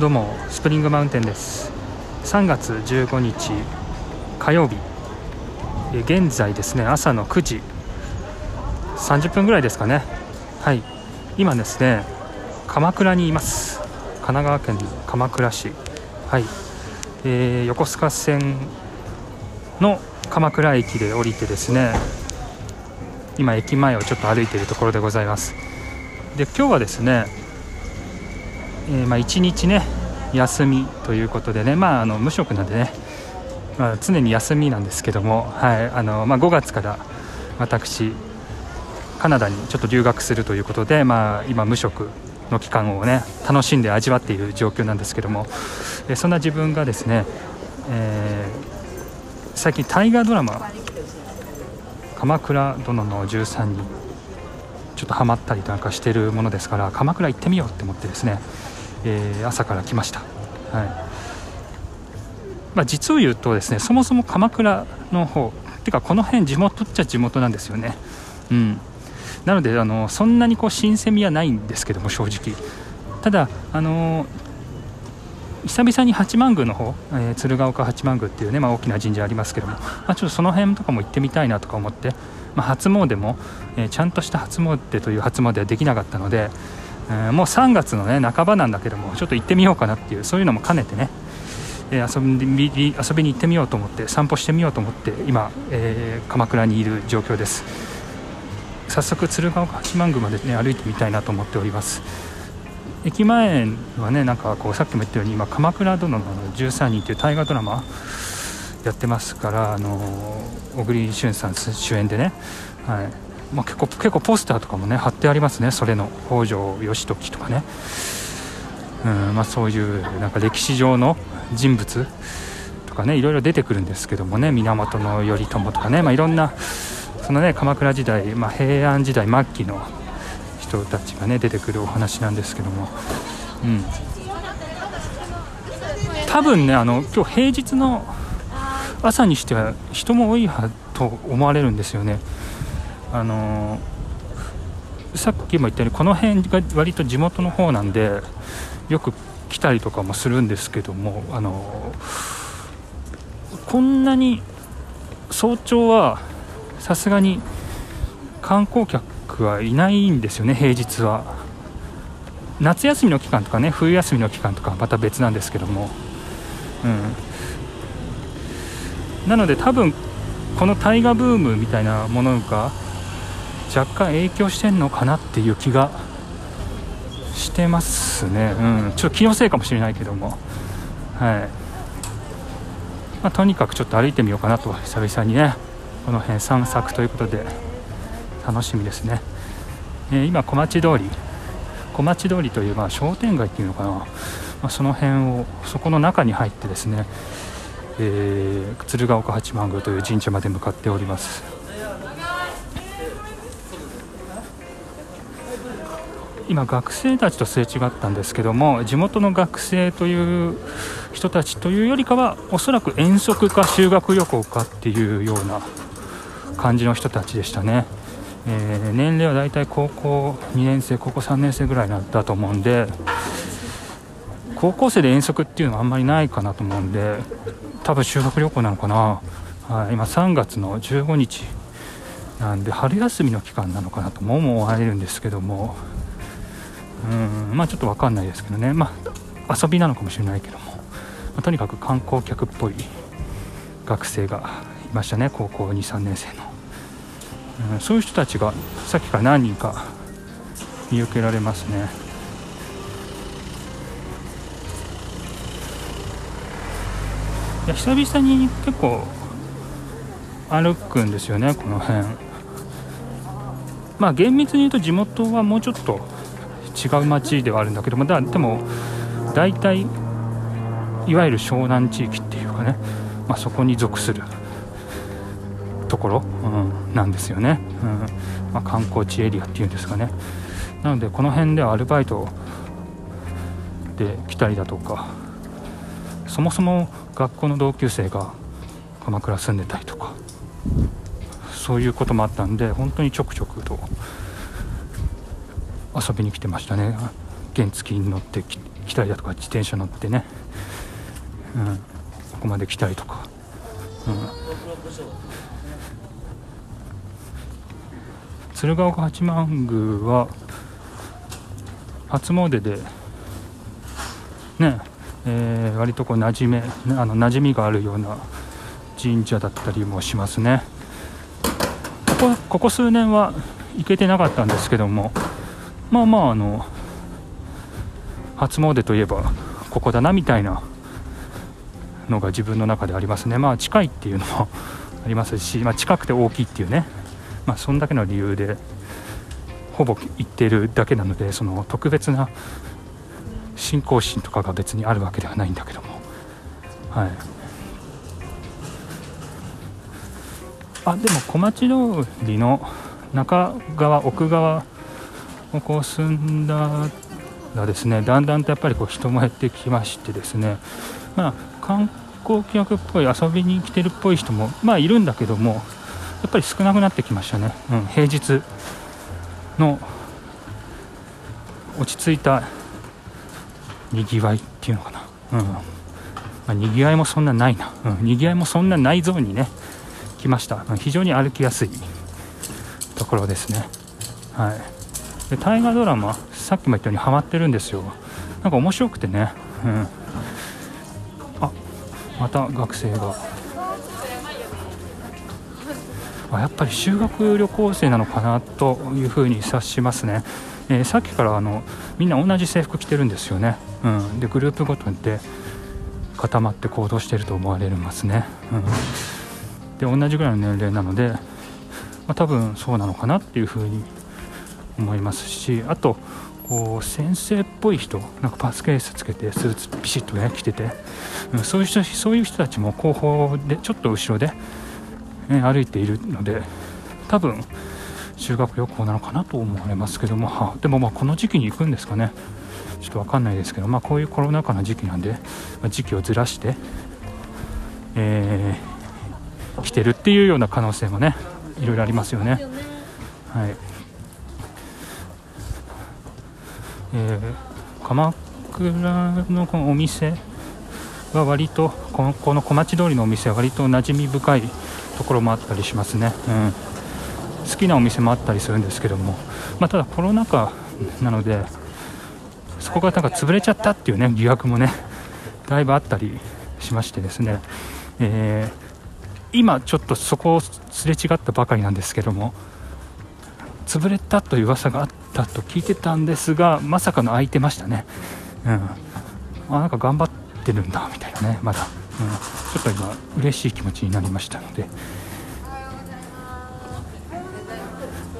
どうもスプリングマウンテンです。3月15日火曜日。現在ですね朝の9時。30分ぐらいですかね。はい。今ですね鎌倉にいます。神奈川県鎌倉市。はい、えー、横須賀線の鎌倉駅で降りてですね今駅前をちょっと歩いているところでございます。で今日はですね、えー、まあ、1日ね休みということでね、まあ、あの無職なんでね、まあ、常に休みなんですけども、はいあのまあ、5月から私カナダにちょっと留学するということで、まあ、今無職の期間をね楽しんで味わっている状況なんですけども、えそんな自分がですね、えー、最近大河ドラマ「鎌倉殿の13人」ちょっとハマったりなんかしてるものですから鎌倉行ってみようって思ってですね、えー、朝から来ました。はいまあ、実を言うとですねそもそも鎌倉の方てかこの辺地元っちゃ地元なんですよね。うんなのであのそんなにこう新鮮味はないんですけども正直ただあの久々に八幡宮の方、えー、鶴岡八幡宮っていうね、まあ、大きな神社ありますけども、まあ、ちょっとその辺とかも行ってみたいなとか思って、まあ、初詣も、えー、ちゃんとした初詣という初詣はできなかったので、えー、もう3月のね半ばなんだけどもちょっと行ってみようかなっていうそういうのも兼ねてね、え遊び遊びに行ってみようと思って散歩してみようと思って今、え鎌倉にいる状況です。早速鶴岡八幡宮まで、ね、歩いてみたいなと思っております駅前はねなんかこうさっきも言ったように今「鎌倉殿の13人」という大河ドラマやってますからあの小栗旬さん主演でね、はいまあ、結構結構ポスターとかもね貼ってありますね。それの北条義時とかね。うんまあ、そういうなんか歴史上の人物とかねいろいろ出てくるんですけどもね。源頼朝とかね、まあ、いろんなそのね鎌倉時代、まあ、平安時代末期の人たちがね出てくるお話なんですけども、うん、多分ねあの今日平日の朝にしては人も多いと思われるんですよね。あのさっきも言ったようにこの辺が割と地元の方なんでよく来たりとかもするんですけどもあのこんなに早朝はさすがに観光客はいないんですよね平日は。夏休みの期間とかね冬休みの期間とかまた別なんですけども。うん。なので多分この大河ブームみたいなものが若干影響してんのかなっていう気がしてますね、うん、ちょっと気のせいかもしれないけども、はい。まあ、とにかくちょっと歩いてみようかなと久々にね。この辺散策ということで。楽しみですね、えー、今小町通り。小町通りというまあ商店街っていうのかな、まあ、その辺をそこの中に入ってですね、えー、鶴岡八幡宮という神社まで向かっております。今学生たちとすれ違ったんですけども地元の学生という人たちというよりかはおそらく遠足か修学旅行かっていうような感じの人たちでしたね、えー、年齢はだいたい高校2年生高校3年生ぐらいだったと思うんで高校生で遠足っていうのはあんまりないかなと思うんで多分修学旅行なのかな、はい、今3月の15日なんで春休みの期間なのかなとも思われるんですけどもうんまあちょっと分かんないですけどね。まあ遊びなのかもしれないけども、まあ、とにかく観光客っぽい学生がいましたね。高校23年生の。うん、そういう人たちがさっきから何人か見受けられますね。いや久々に結構歩くんですよねこの辺。まあ厳密に言うと地元はもうちょっと違う町ではあるんだけどもだでも大体いわゆる湘南地域っていうかね、まあ、そこに属するところ、うん、なんですよね、うん。まあ、観光地エリアっていうんですかね。なのでこの辺ではアルバイトで来たりだとかそもそも学校の同級生が鎌倉住んでたりとかそういうこともあったんで本当にちょくちょくと遊びに来てましたね。原付に乗ってき来たりだとか自転車乗ってね、うん、ここまで来たりとか、うん、鶴岡八幡宮は初詣でねえー、割とこう馴染めあの馴染みがあるような神社だったりもしますね。ここここ数年は行けてなかったんですけどもまあまああの初詣といえばここだなみたいなのが自分の中でありますね。まあ近いっていうのも ありますし、まあ、近くて大きいっていうね。まあそんだけの理由でほぼ行ってるだけなのでその特別な信仰心とかが別にあるわけではないんだけども。はい。あでも小町通りの中側奥側こう進んだらですねだんだんとやっぱりこう人も減ってきましてですねまあ観光客っぽい遊びに来てるっぽい人もまあいるんだけどもやっぱり少なくなってきましたね、うん、平日の落ち着いたにぎわいっていうのかな、うん。まあ、にぎわいもそんなないな、うん、にぎわいもそんなないゾーンにね来ました、うん、非常に歩きやすいところですね。はい。で大河ドラマさっきも言ったようにハマってるんですよ。なんか面白くてね、うん、あまた学生が。あやっぱり修学旅行生なのかなというふうに察しますね、えー、さっきからあのみんな同じ制服着てるんですよね、うん、でグループごとで固まって行動してると思われますね、うん、で同じぐらいの年齢なので、まあ、多分そうなのかなっていうふうに思いますしあとこう先生っぽい人なんかパスケースつけてスーツピシッとね着てて、うん、そういう人そういう人たちも後方でちょっと後ろでね、歩いているので多分修学旅行なのかなと思われますけども、はでもまあこの時期に行くんですかね。ちょっと分かんないですけど、まあ、こういうコロナ禍の時期なんで、まあ、時期をずらして、えー、来てるっていうような可能性もねいろいろありますよね。はいえー、鎌倉のこのお店は割とこのこの小町通りのお店は割と馴染み深いところもあったりしますね、うん、好きなお店もあったりするんですけども、まあ、ただコロナ禍なのでそこがなんか潰れちゃったっていうね疑惑もねだいぶあったりしましてですね、えー、今ちょっとそこをすれ違ったばかりなんですけども潰れたという噂があったと聞いてたんですがまさかの空いてましたね、うん、あなんか頑張ってるんだみたいなね。まだ。うん、ちょっと今嬉しい気持ちになりましたので。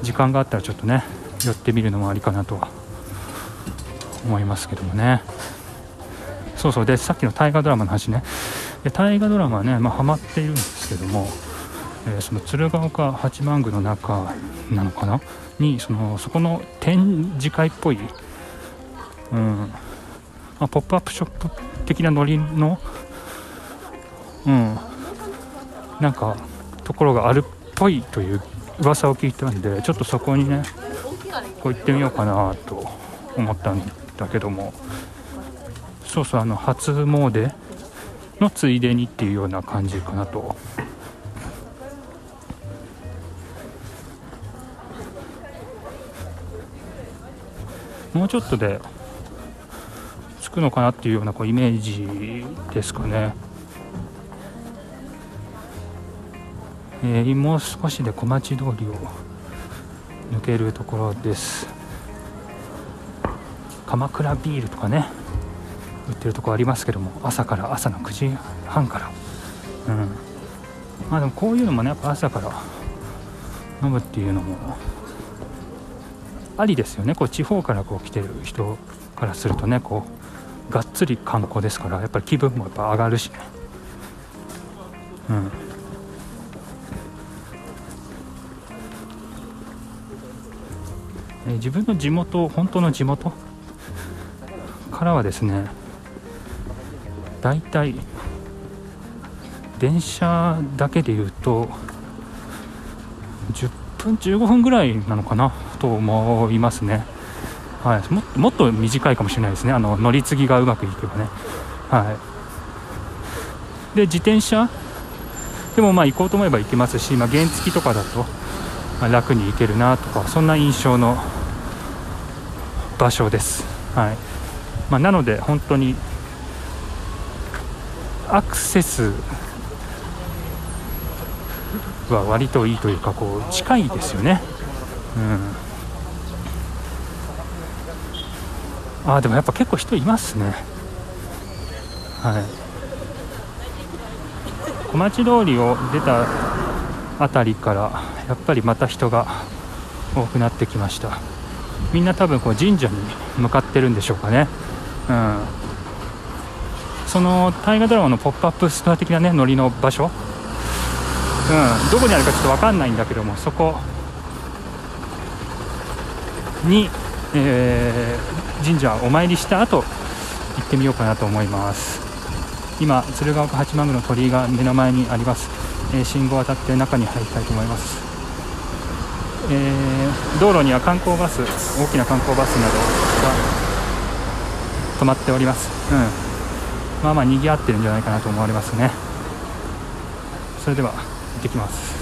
時間があったらちょっとね寄ってみるのもありかなとは思いますけどもね。そうそう。でさっきの大河ドラマの話ね。で大河ドラマはね、まあ、ハマっているんですけども、えー、その鶴岡八幡宮の中なのかな？にそのそこの展示会っぽい、うん。まあ、ポップアップショップ的なノリのうん。なんかところがあるっぽいという噂を聞いたんでちょっとそこにねこう行ってみようかなと思ったんだけども。そうそうあの初詣のついでにっていうような感じかなと。もうちょっとで着くのかなっていうようなこうイメージですかね。えー、もう少しで小町通りを抜けるところです。鎌倉ビールとかね売ってるとこありますけども朝から朝の9時半から。うん。まあでもこういうのもねやっぱ朝から飲むっていうのもありですよね。こう地方からこう来てる人からするとねこうがっつり観光ですからやっぱり気分もやっぱ上がるしね。うん。え自分の地元本当の地元からはですねだいたい電車だけでいうと10分15分ぐらいなのかな。と思いますね。はい、ももっと短いかもしれないですね。あの乗り継ぎがうまくいけばね。はい。で自転車？でもまあ行こうと思えば行けますし、まあ、原付とかだと楽に行けるなとかそんな印象の場所です、はい。まあ、なので本当にアクセスは割といいというかこう近いですよね。うん、あでもやっぱ結構人いますね。はい。小町通りを出た辺りからやっぱりまた人が多くなってきました。みんな多分こう神社に向かってるんでしょうかね。うん。その大河ドラマのポップアップストア的なねノリの場所。うん、どこにあるかちょっと分かんないんだけどもそこに、えー、神社お参りした後行ってみようかなと思います。今鶴岡八幡宮の鳥居が目の前にあります、えー、信号を渡って中に入りたいと思います、えー、道路には観光バス大きな観光バスなどが止まっております、うん、まあまあ賑わってるんじゃないかなと思われますね。それでは行ってきます。